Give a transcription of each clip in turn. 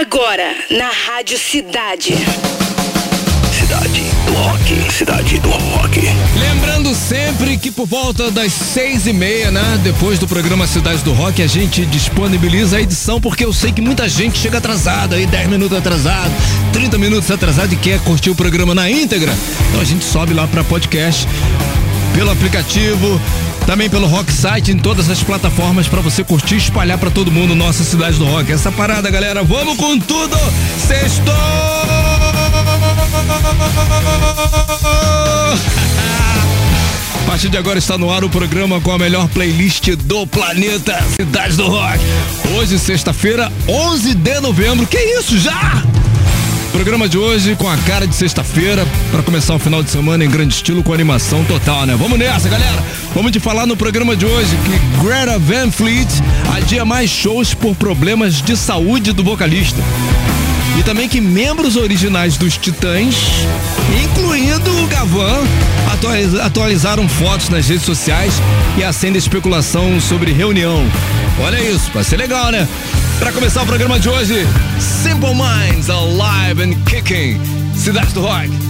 Agora, na Rádio Cidade. Cidade do Rock. Cidade do Rock. Lembrando sempre que por volta das seis e meia, né? Depois do programa Cidade do Rock, a gente disponibiliza a edição, porque eu sei que muita gente chega atrasado aí, 10 minutos atrasado, 30 minutos atrasado e quer curtir o programa na íntegra. Então a gente sobe lá para podcast pelo aplicativo, também pelo Rock Site, em todas as plataformas para você curtir e espalhar para todo mundo nossa cidade do rock. Essa parada, galera, vamos com tudo! Sextou! A partir de agora está no ar o programa com a melhor playlist do planeta, Cidade do Rock. Hoje, sexta-feira, 11 de novembro. Que isso, já? Programa de hoje com a cara de sexta-feira, para começar o final de semana em grande estilo com animação total, né? Vamos nessa, galera! Vamos te falar no programa de hoje que Greta Van Fleet adia mais shows por problemas de saúde do vocalista. E também que membros originais dos Titãs, incluindo o Gavan, atualizaram fotos nas redes sociais e acende especulação sobre reunião. Olha isso, vai ser legal, né? Para começar o programa de hoje, Simple Minds Alive and Kicking, Cidade do Rock.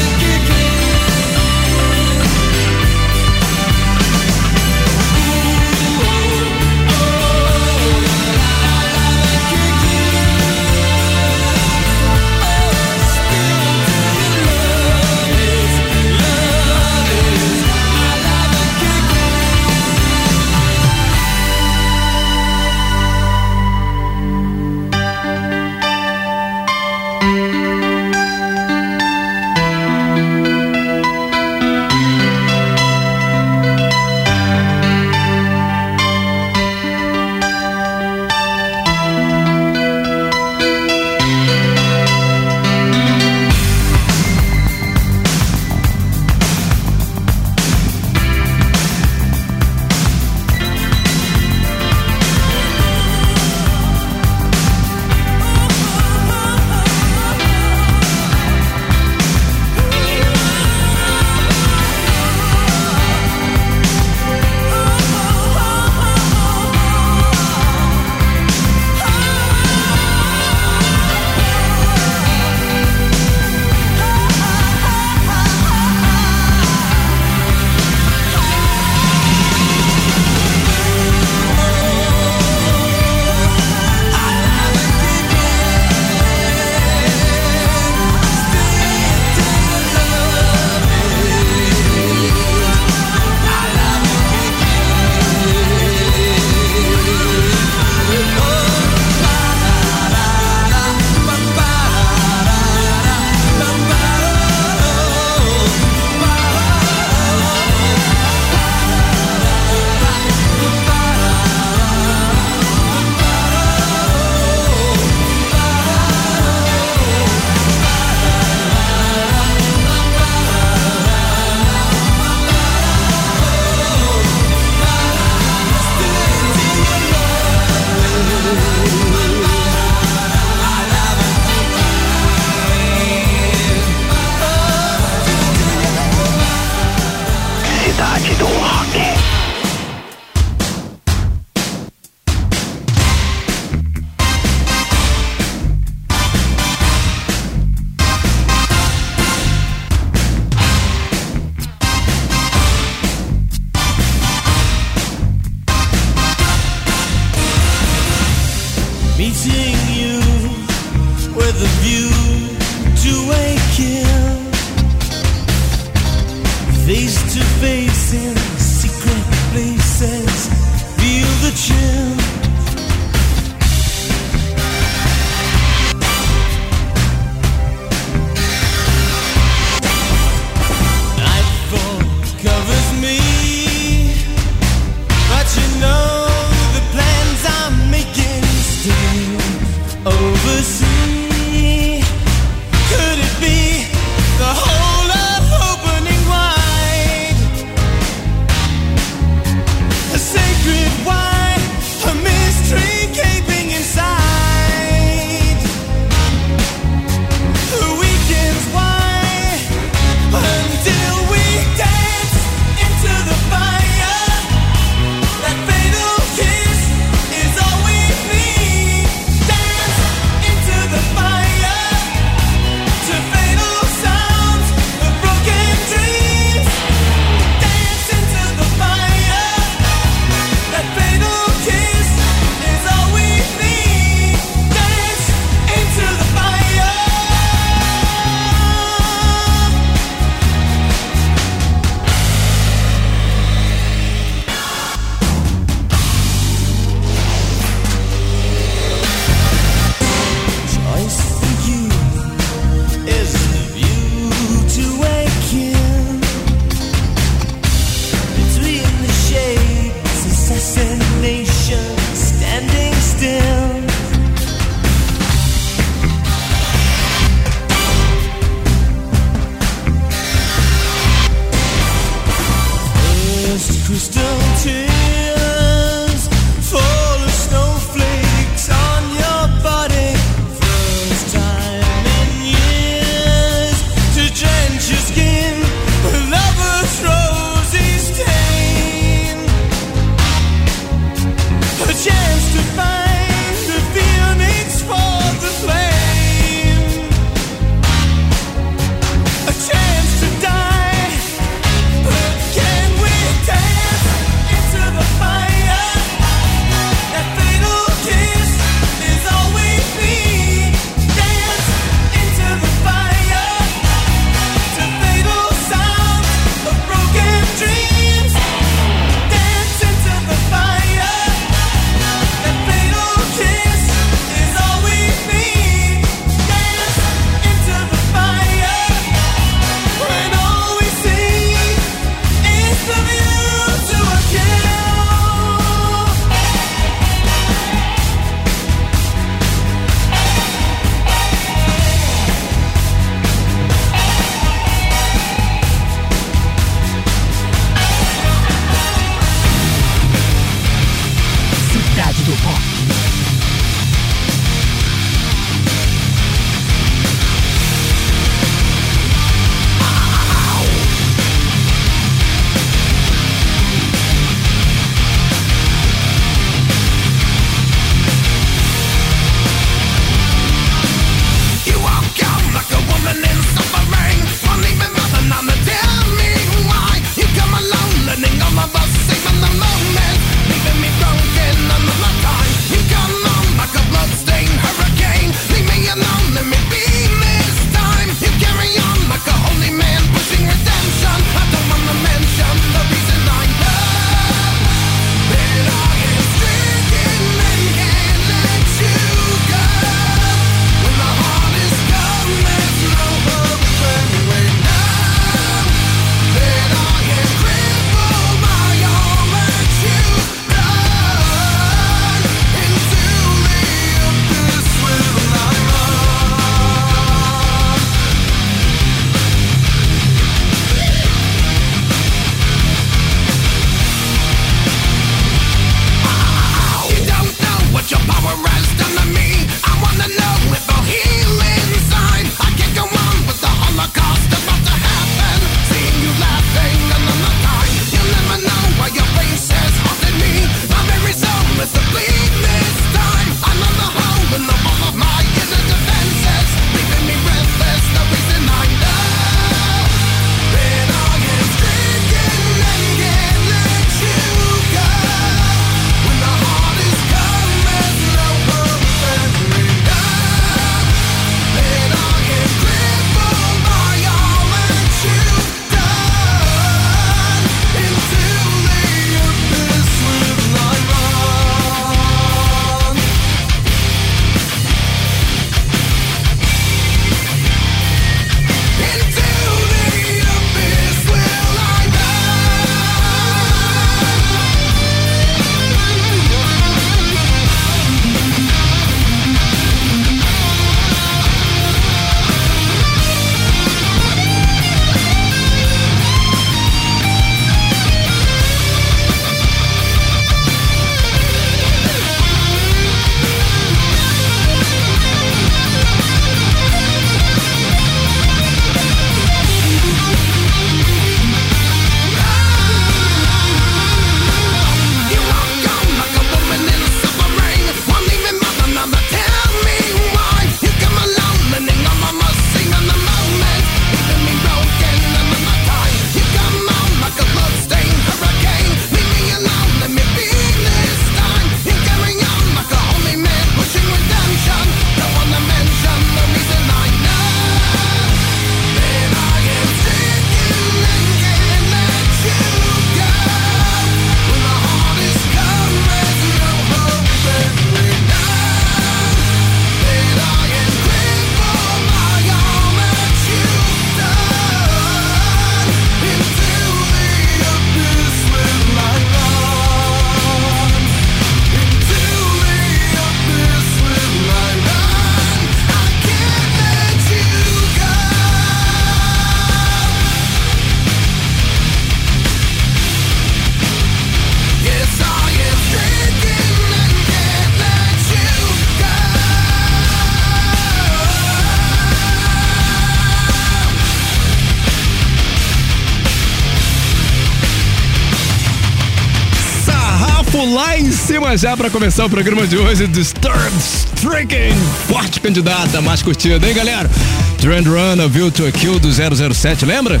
Pular em cima já pra começar o programa de hoje. Disturbed Stricken, forte candidata, mais curtida, hein, galera? Trend Runner, View to a Kill do 007, lembra?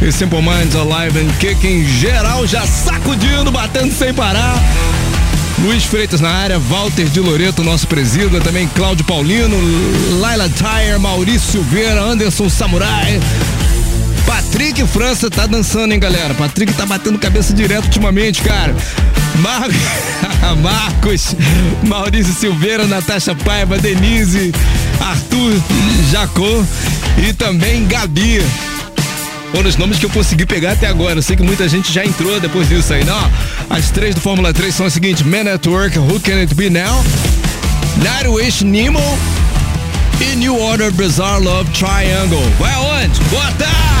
E Simple Minds Alive and Kicking, geral já sacudindo, batendo sem parar. Luiz Freitas na área, Walter de Loreto, nosso presida, também Cláudio Paulino, Laila Tyre, Maurício Silveira, Anderson Samurai. Patrick França tá dançando, hein, galera? Patrick tá batendo cabeça direto ultimamente, cara. Mar... Marcos, Maurício Silveira, Natasha Paiva, Denise, Arthur Jacó e também Gabi. Foram os nomes que eu consegui pegar até agora. Eu sei que muita gente já entrou depois disso aí, não? As três do Fórmula 3 são as seguintes: Man at Work, Who Can It Be Now? Nightwish Nemo e New Order Bizarre Love Triangle. Vai aonde? Bota! Miles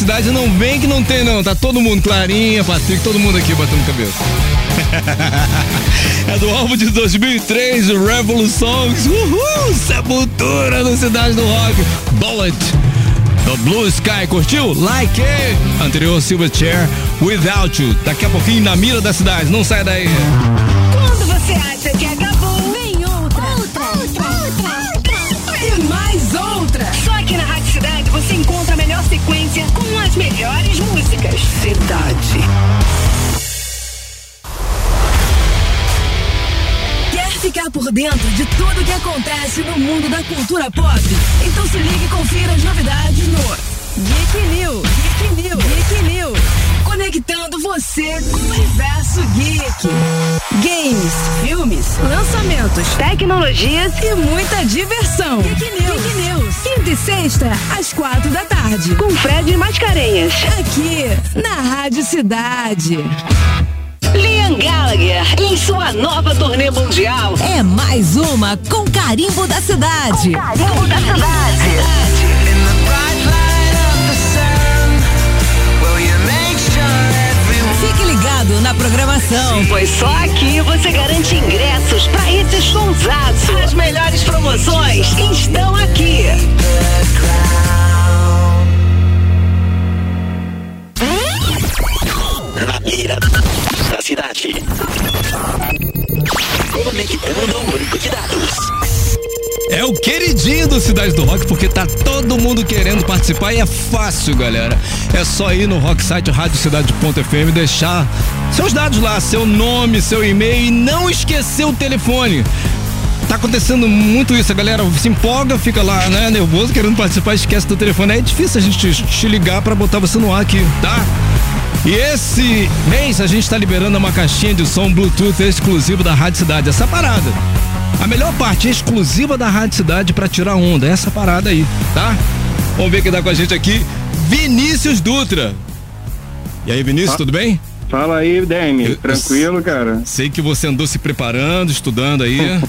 Cidade não vem que não tem, não. Tá todo mundo, Clarinha, Patrick, todo mundo aqui batendo cabeça. é do álbum de 2003, Revolutions. Uhul! Sepultura na Cidade do Rock. Bullet. Do Blue Sky, curtiu? Like it! Anterior Silverchair, Without You. Daqui a pouquinho na mira da cidade, não sai daí. As melhores músicas. Cidade. Quer ficar por dentro de tudo que acontece no mundo da cultura pop? Então se ligue e confira as novidades no Geek News. Geek News. Geek News. Conectando você com o universo geek. Games, filmes, lançamentos, tecnologias e muita diversão. Geek News. Geek News. Quinta e sexta, às quatro da tarde. Com Fred Mascarenhas. Aqui, na Rádio Cidade. Liam Gallagher em sua nova turnê mundial. É mais uma com carimbo da cidade. Carimbo da cidade. Fique ligado na programação. Pois só aqui você garante ingressos para esse showzaço. As melhores promoções estão aqui. Na mira da cidade. Conectando o banco de dados. É o queridinho do Cidade do Rock, porque tá todo mundo querendo participar e é fácil, galera. É só ir no Rocksite radiocidade.fm deixar seus dados lá, seu nome, seu e-mail e não esquecer o telefone. Tá acontecendo muito isso, a galera se empolga, fica lá, né, nervoso, querendo participar, esquece do telefone. É difícil a gente te ligar pra botar você no ar aqui, tá? E esse mês a gente tá liberando uma caixinha de som Bluetooth exclusivo da Rádio Cidade. Essa parada. A melhor parte exclusiva da Rádio Cidade pra tirar onda. é Essa parada aí, tá? Vamos ver quem tá com a gente aqui. Vinícius Dutra. E aí, Vinícius, tudo bem? Fala aí, Demi. Tranquilo, cara? Sei que você andou se preparando, estudando aí.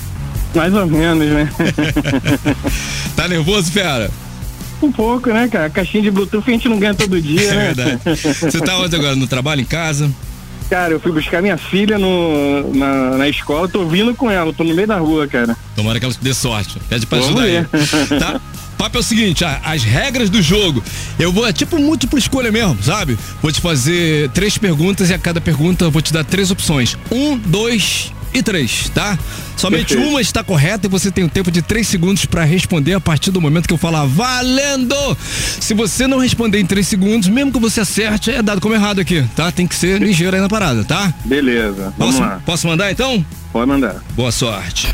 Mais ou menos, né? tá nervoso, fera? um pouco, né, cara? Caixinha de Bluetooth a gente não ganha todo dia, É né? verdade. Você tá onde agora? No trabalho, em casa? Cara, eu fui buscar minha filha no, na, na escola, tô vindo com ela, tô no meio da rua, cara. Tomara que ela te dê sorte. Pede pra Vamos ajudar aí. Tá? Papo é o seguinte, as regras do jogo. Eu vou, é tipo múltipla escolha mesmo, sabe? Vou te fazer três perguntas e a cada pergunta eu vou te dar três opções. Um, dois e três, tá? Somente Perfeito. uma está correta e você tem um tempo de três segundos pra responder a partir do momento que eu falar valendo! Se você não responder em três segundos, mesmo que você acerte, é dado como errado aqui, tá? Tem que ser ligeiro aí na parada, tá? Beleza, vamos Posso, lá. posso mandar então? Pode mandar. Boa sorte.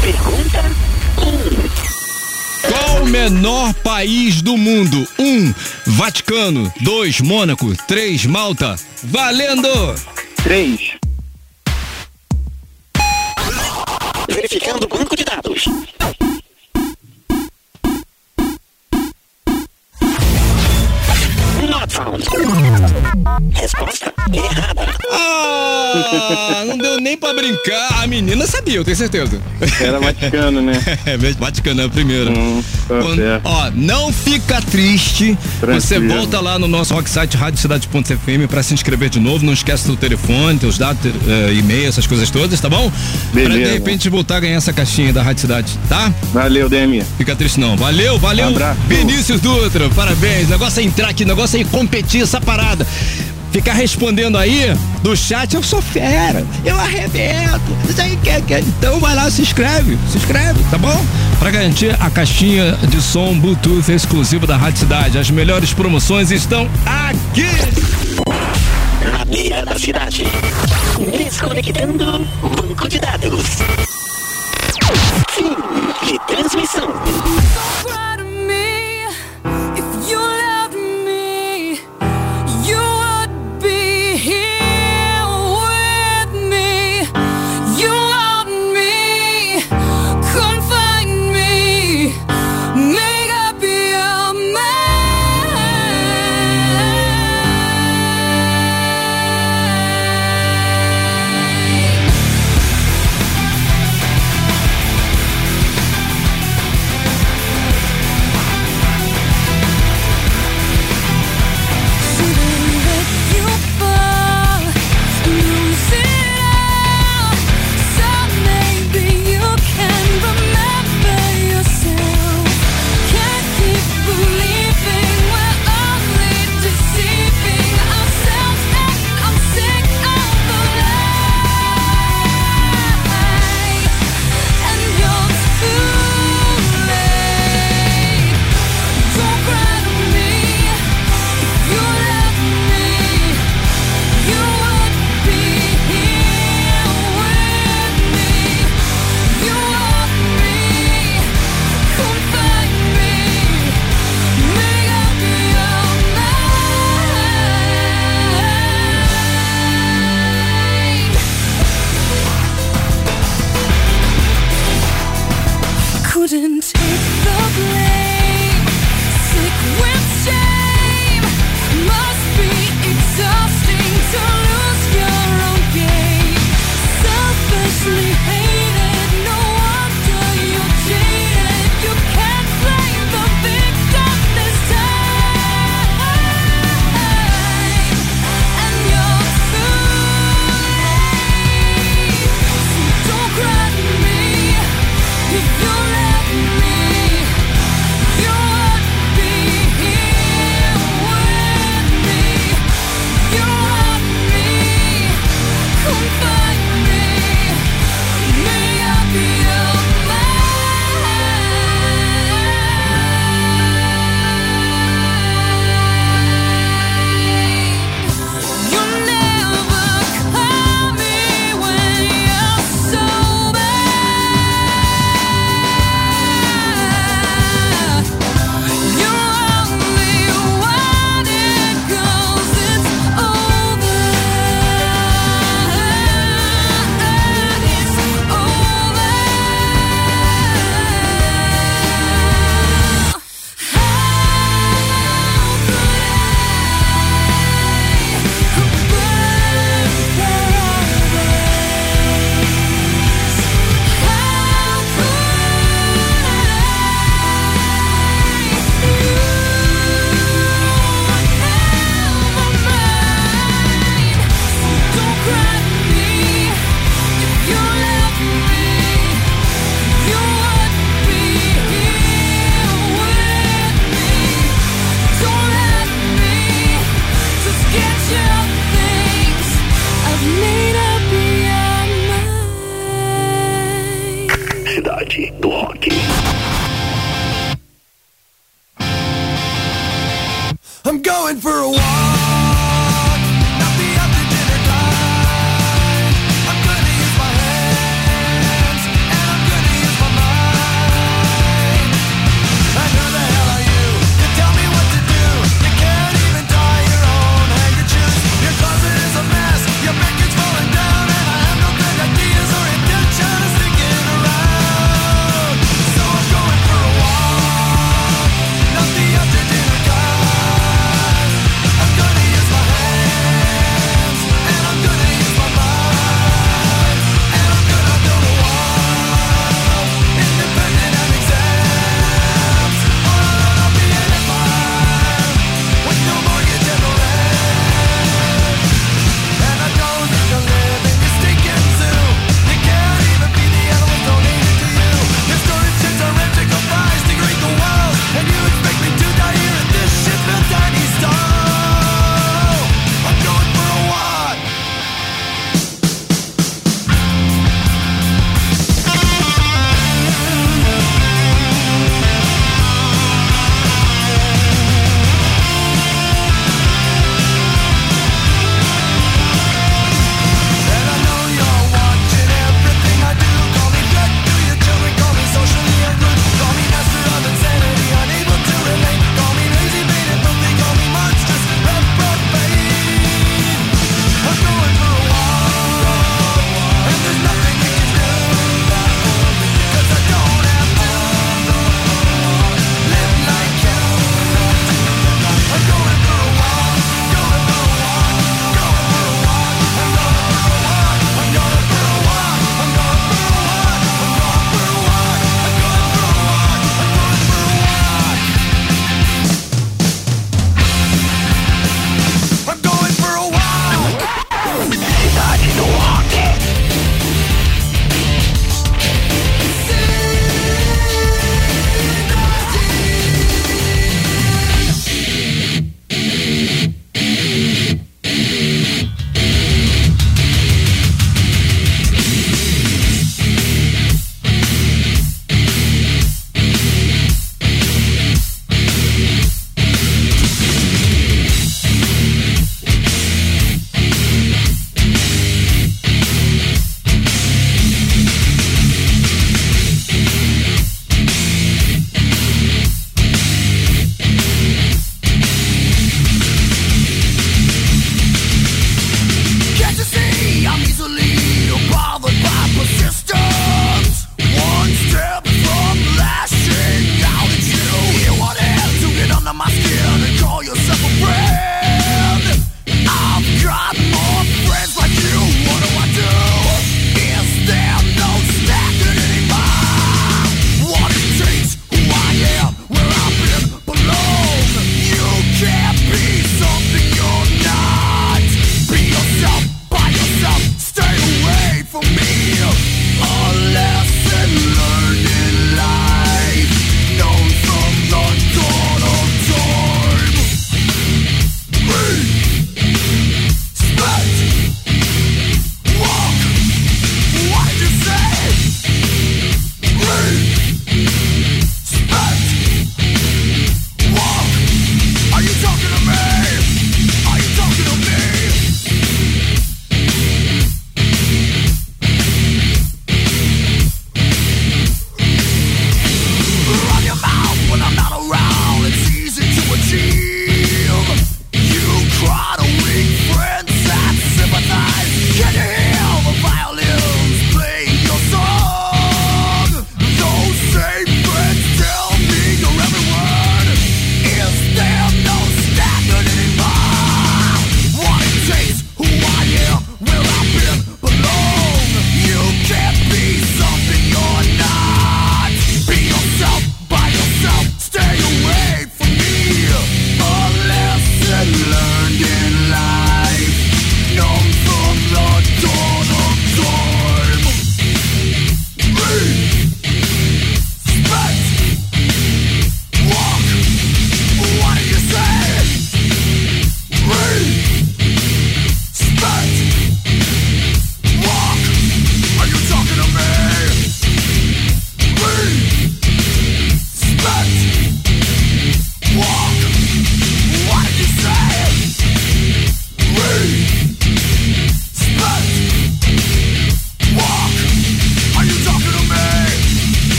Pergunta Qual o menor país do mundo? 1. Um, Vaticano. 2. Mônaco. 3. Malta. Valendo! Três. Verificando o banco de dados. Not found. Resposta errada. Ah, não deu nem pra brincar. A menina sabia, eu tenho certeza. Era Vaticano, né? É, Vaticano é a primeira. Hum, tá ó, não fica triste. Você Tranquilo. volta lá no nosso rocksite radiocidade.fm pra se inscrever de novo. Não esquece do telefone, teus dados, eh, e-mail, essas coisas todas, tá bom? Pra de Beleza. repente voltar a ganhar essa caixinha da Rádio Cidade, tá? Valeu, Demi. Fica triste não. Valeu, valeu. Um abraço. Vinícius Dutra, parabéns. O negócio é entrar aqui, o negócio é competir essa parada. Ficar respondendo aí do chat, eu sou fera, eu arrebento. Aí que, que, então vai lá, se inscreve, se inscreve, tá bom? Pra garantir a caixinha de som Bluetooth exclusivo da Rádio Cidade. As melhores promoções estão aqui. Na mira da cidade. Desconectando banco de dados. Fim de transmissão.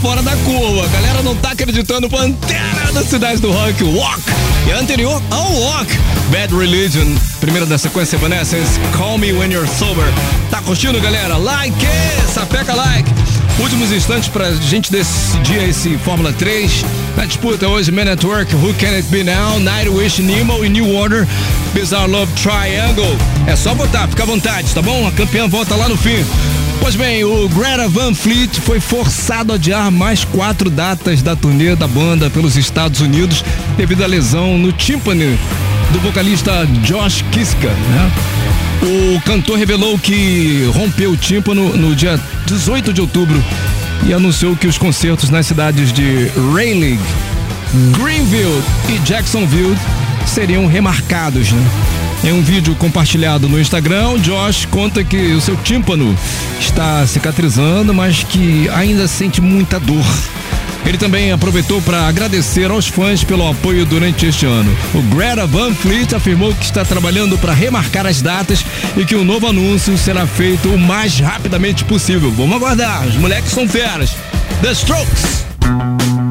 Fora da curva. A galera não tá acreditando. Pantera da Cidade do Rock, Walk. E anterior ao Walk, Bad Religion. Primeira da sequência Evanescence, Call Me When You're Sober. Tá curtindo, galera? Like, sapeca like. Últimos instantes pra gente decidir esse Fórmula 3. Na disputa hoje, Man at Work, Who Can It Be Now, Nightwish, Nemo e New Order, Bizarre Love Triangle. É só votar, fica à vontade, tá bom? A campeã volta lá no fim. Pois bem, o Greta Van Fleet foi forçado a adiar mais quatro datas da turnê da banda pelos Estados Unidos devido à lesão no tímpano do vocalista Josh Kiska, né? O cantor revelou que rompeu o tímpano no dia 18 de outubro e anunciou que os concertos nas cidades de Rayleigh, Greenville e Jacksonville seriam remarcados, né? Em um vídeo compartilhado no Instagram, Josh conta que o seu tímpano está cicatrizando, mas que ainda sente muita dor. Ele também aproveitou para agradecer aos fãs pelo apoio durante este ano. O Greta Van Fleet afirmou que está trabalhando para remarcar as datas e que o novo anúncio será feito o mais rapidamente possível. Vamos aguardar, os moleques são feras. The Strokes.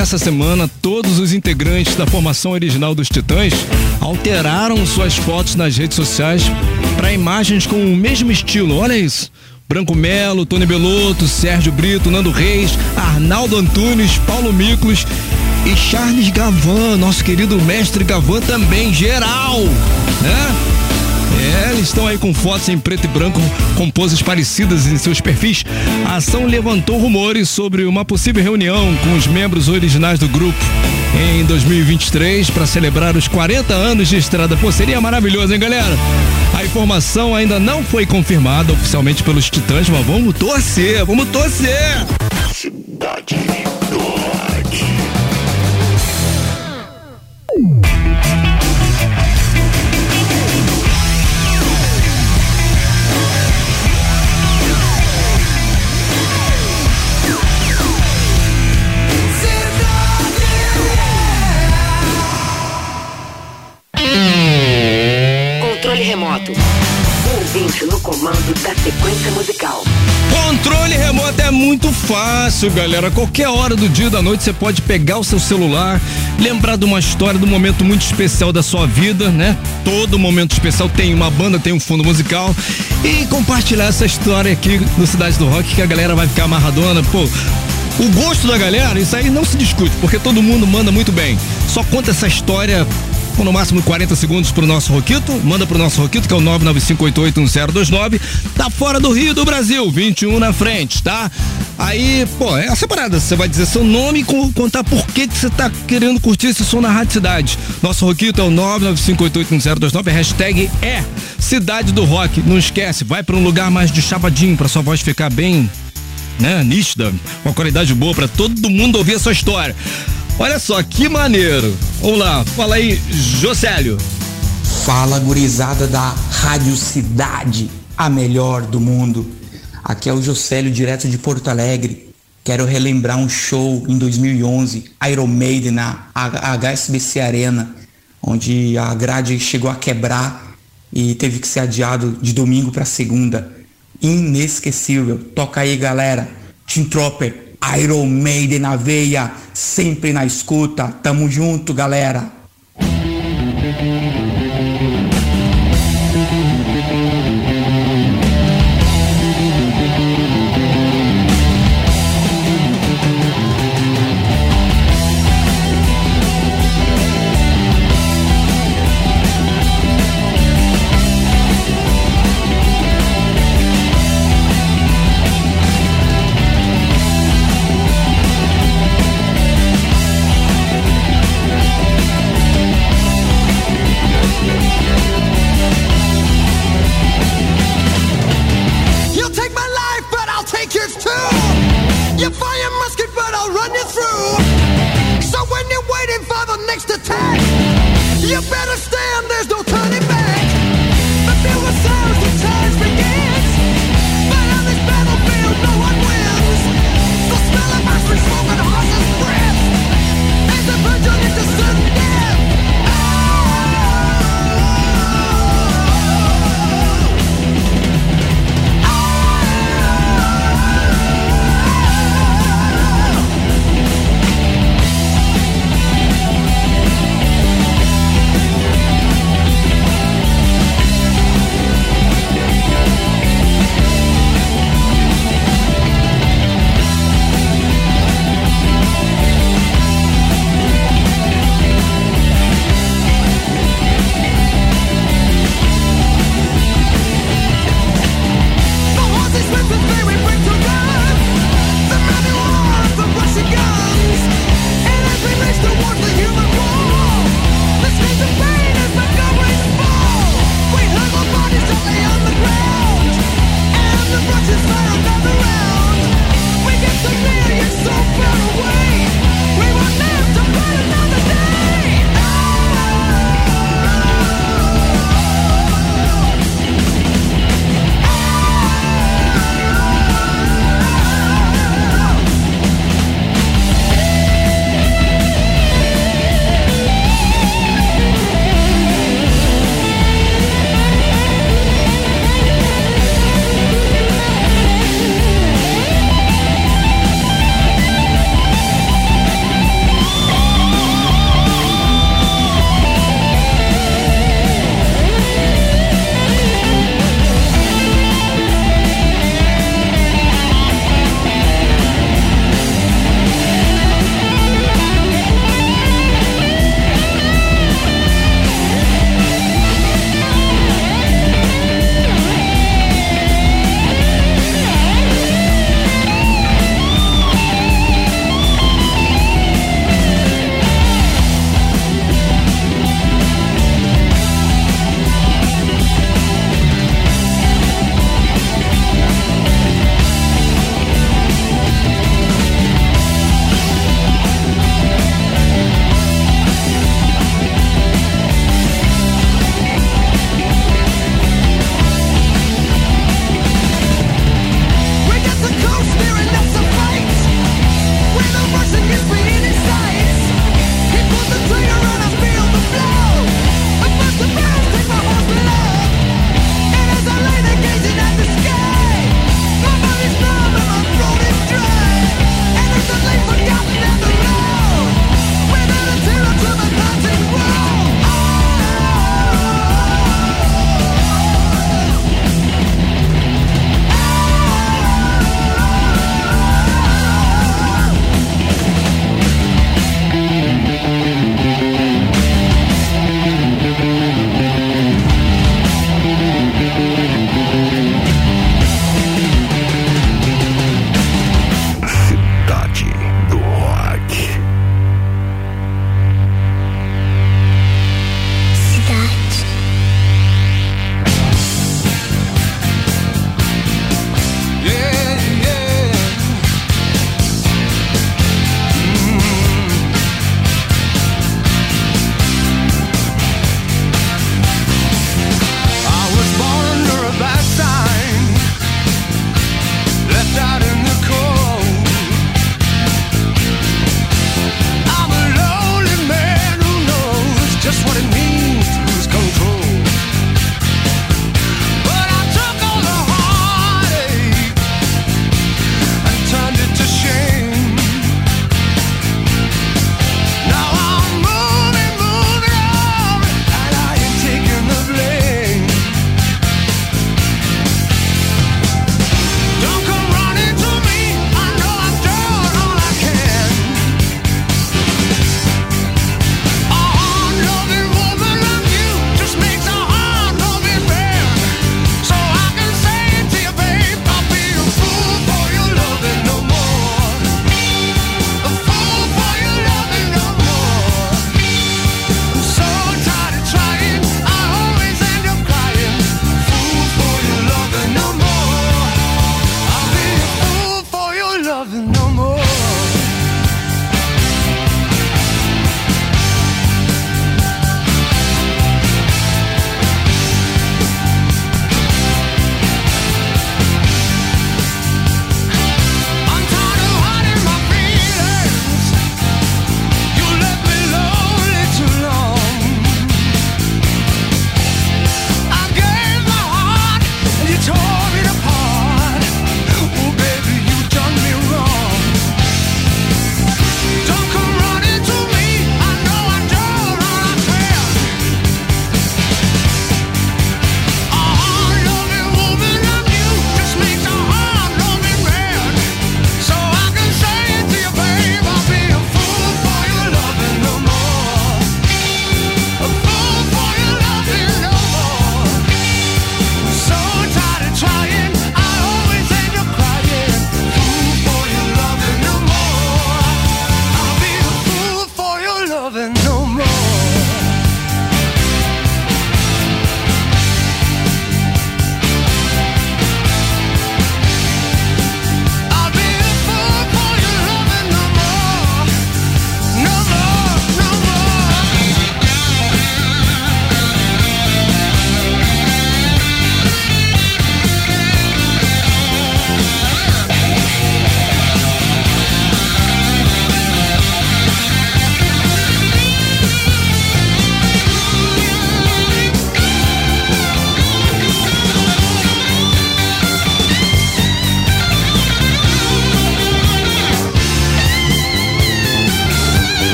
Nessa semana todos os integrantes da formação original dos Titãs alteraram suas fotos nas redes sociais para imagens com o mesmo estilo. Olha isso. Branco Melo, Tony Belotto, Sérgio Brito, Nando Reis, Arnaldo Antunes, Paulo Miklos e Charles Gavan, nosso querido mestre Gavan também, geral, né? É, eles estão aí com fotos em preto e branco com poses parecidas em seus perfis. A ação levantou rumores sobre uma possível reunião com os membros originais do grupo em 2023 para celebrar os 40 anos de estrada. Pô, seria maravilhoso, hein, galera? A informação ainda não foi confirmada oficialmente pelos Titãs, mas vamos torcer, vamos torcer! Musical. Controle remoto é muito fácil, galera. Qualquer hora do dia e da noite você pode pegar o seu celular, lembrar de uma história, de um momento muito especial da sua vida, né? Todo momento especial tem uma banda, tem um fundo musical e compartilhar essa história aqui no Cidade do Rock que a galera vai ficar amarradona. Pô, o gosto da galera, isso aí não se discute, porque todo mundo manda muito bem. Só conta essa história com no máximo 40 segundos pro nosso Roquito. Manda pro nosso Roquito, que é o 995881029. Tá fora do Rio do Brasil, 21 na frente, tá? Aí, pô, é essa parada. Você vai dizer seu nome e co- contar por que que você tá querendo curtir esse som na Rádio Cidade. Nosso Roquito é o 995881029. Hashtag é Cidade do Rock. Não esquece, vai pra um lugar mais de chapadinho pra sua voz ficar bem né, nítida, com qualidade boa pra todo mundo ouvir a sua história. Olha só, que maneiro. Vamos lá, fala aí, Jocélio. Fala gurizada da Rádio Cidade, a melhor do mundo. Aqui é o Jocélio, direto de Porto Alegre. Quero relembrar um show em 2011, Iron Maiden na HSBC Arena, onde a grade chegou a quebrar e teve que ser adiado de domingo para segunda. Inesquecível. Toca aí, galera. Team Tropper, Iron Maiden na veia, sempre na escuta. Tamo junto, galera.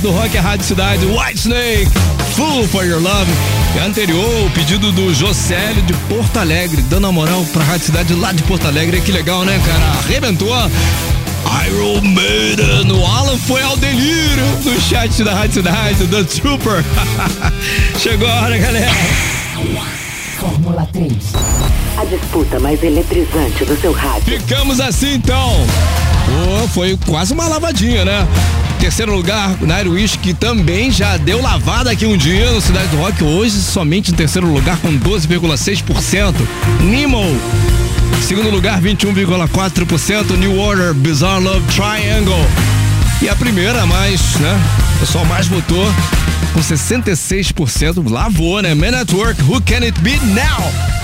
É do Rock, a Rádio Cidade, White Snake, Full for Your Love. E anterior, o pedido do Josélio de Porto Alegre, dando a moral pra Rádio Cidade lá de Porto Alegre. Que legal, né, cara? Arrebentou. Iron Maiden, o Alan foi ao delírio no chat da Rádio Cidade, do Trooper. Chegou a hora, galera. Fórmula 3. A disputa mais eletrizante do seu rádio. Ficamos assim então. Oh, foi quase uma lavadinha, né? Terceiro lugar, Nightwish, que também já deu lavada aqui um dia no Cidade do Rock. Hoje, somente em terceiro lugar, com 12,6%. Nemo. Segundo lugar, 21,4%. New Order, Bizarre Love Triangle. E a primeira, mais, né? O pessoal mais votou com 66%. Lavou, né? Man at Work, Who Can It Be Now?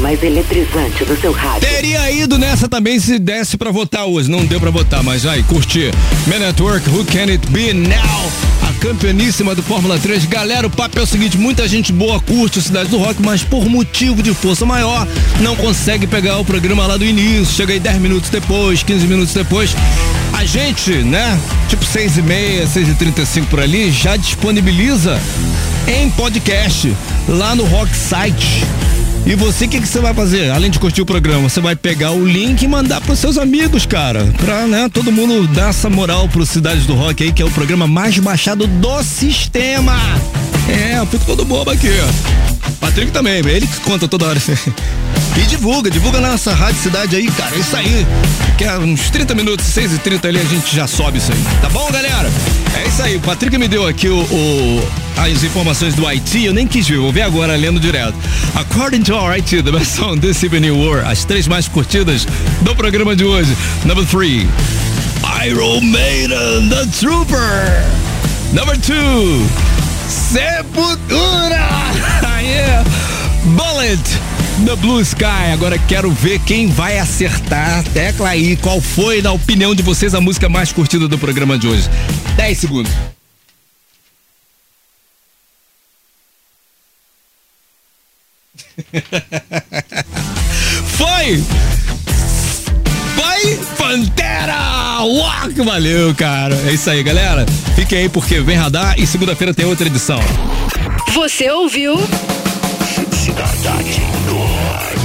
Mais eletrizante do seu rádio. Teria ido nessa também se desse pra votar hoje. Não deu pra votar, mas vai curtir. Man at Work, Who Can It Be Now? A campeoníssima do Fórmula 3. Galera, o papo é o seguinte: muita gente boa curte o Cidade do Rock, mas por motivo de força maior, não consegue pegar o programa lá do início. Chega aí 10 minutos depois, 15 minutos depois. A gente, né? Tipo 6 e meia, 6 e 35 por ali, já disponibiliza em podcast lá no Rock Site. E você, o que, que você vai fazer? Além de curtir o programa, você vai pegar o link e mandar pros seus amigos, cara. Pra, né, todo mundo dar essa moral pro Cidades do Rock aí, que é o programa mais baixado do sistema. É, eu fico todo bobo aqui, ó. Patrick também, ele que conta toda hora. E divulga, divulga na nossa rádio cidade aí, cara. É isso aí. Que é uns 30 minutos, 6 e 30 ali, a gente já sobe isso aí. Tá bom, galera? É isso aí. O Patrick me deu aqui o, o- as informações do IT, eu nem quis ver, vou ver agora lendo direto. According to our IT, the best song this evening were as três mais curtidas do programa de hoje. Number three, Iron Maiden, The Trooper. Number two, Sepultura! yeah. Bullet! The Blue Sky. Agora quero ver quem vai acertar. Tecla aí, qual foi, na opinião de vocês, a música mais curtida do programa de hoje? 10 segundos. Foi! vai Pantera Walk. Valeu, cara. É isso aí, galera. Fiquem aí porque vem radar e segunda-feira tem outra edição. Você ouviu? Cidade Nova.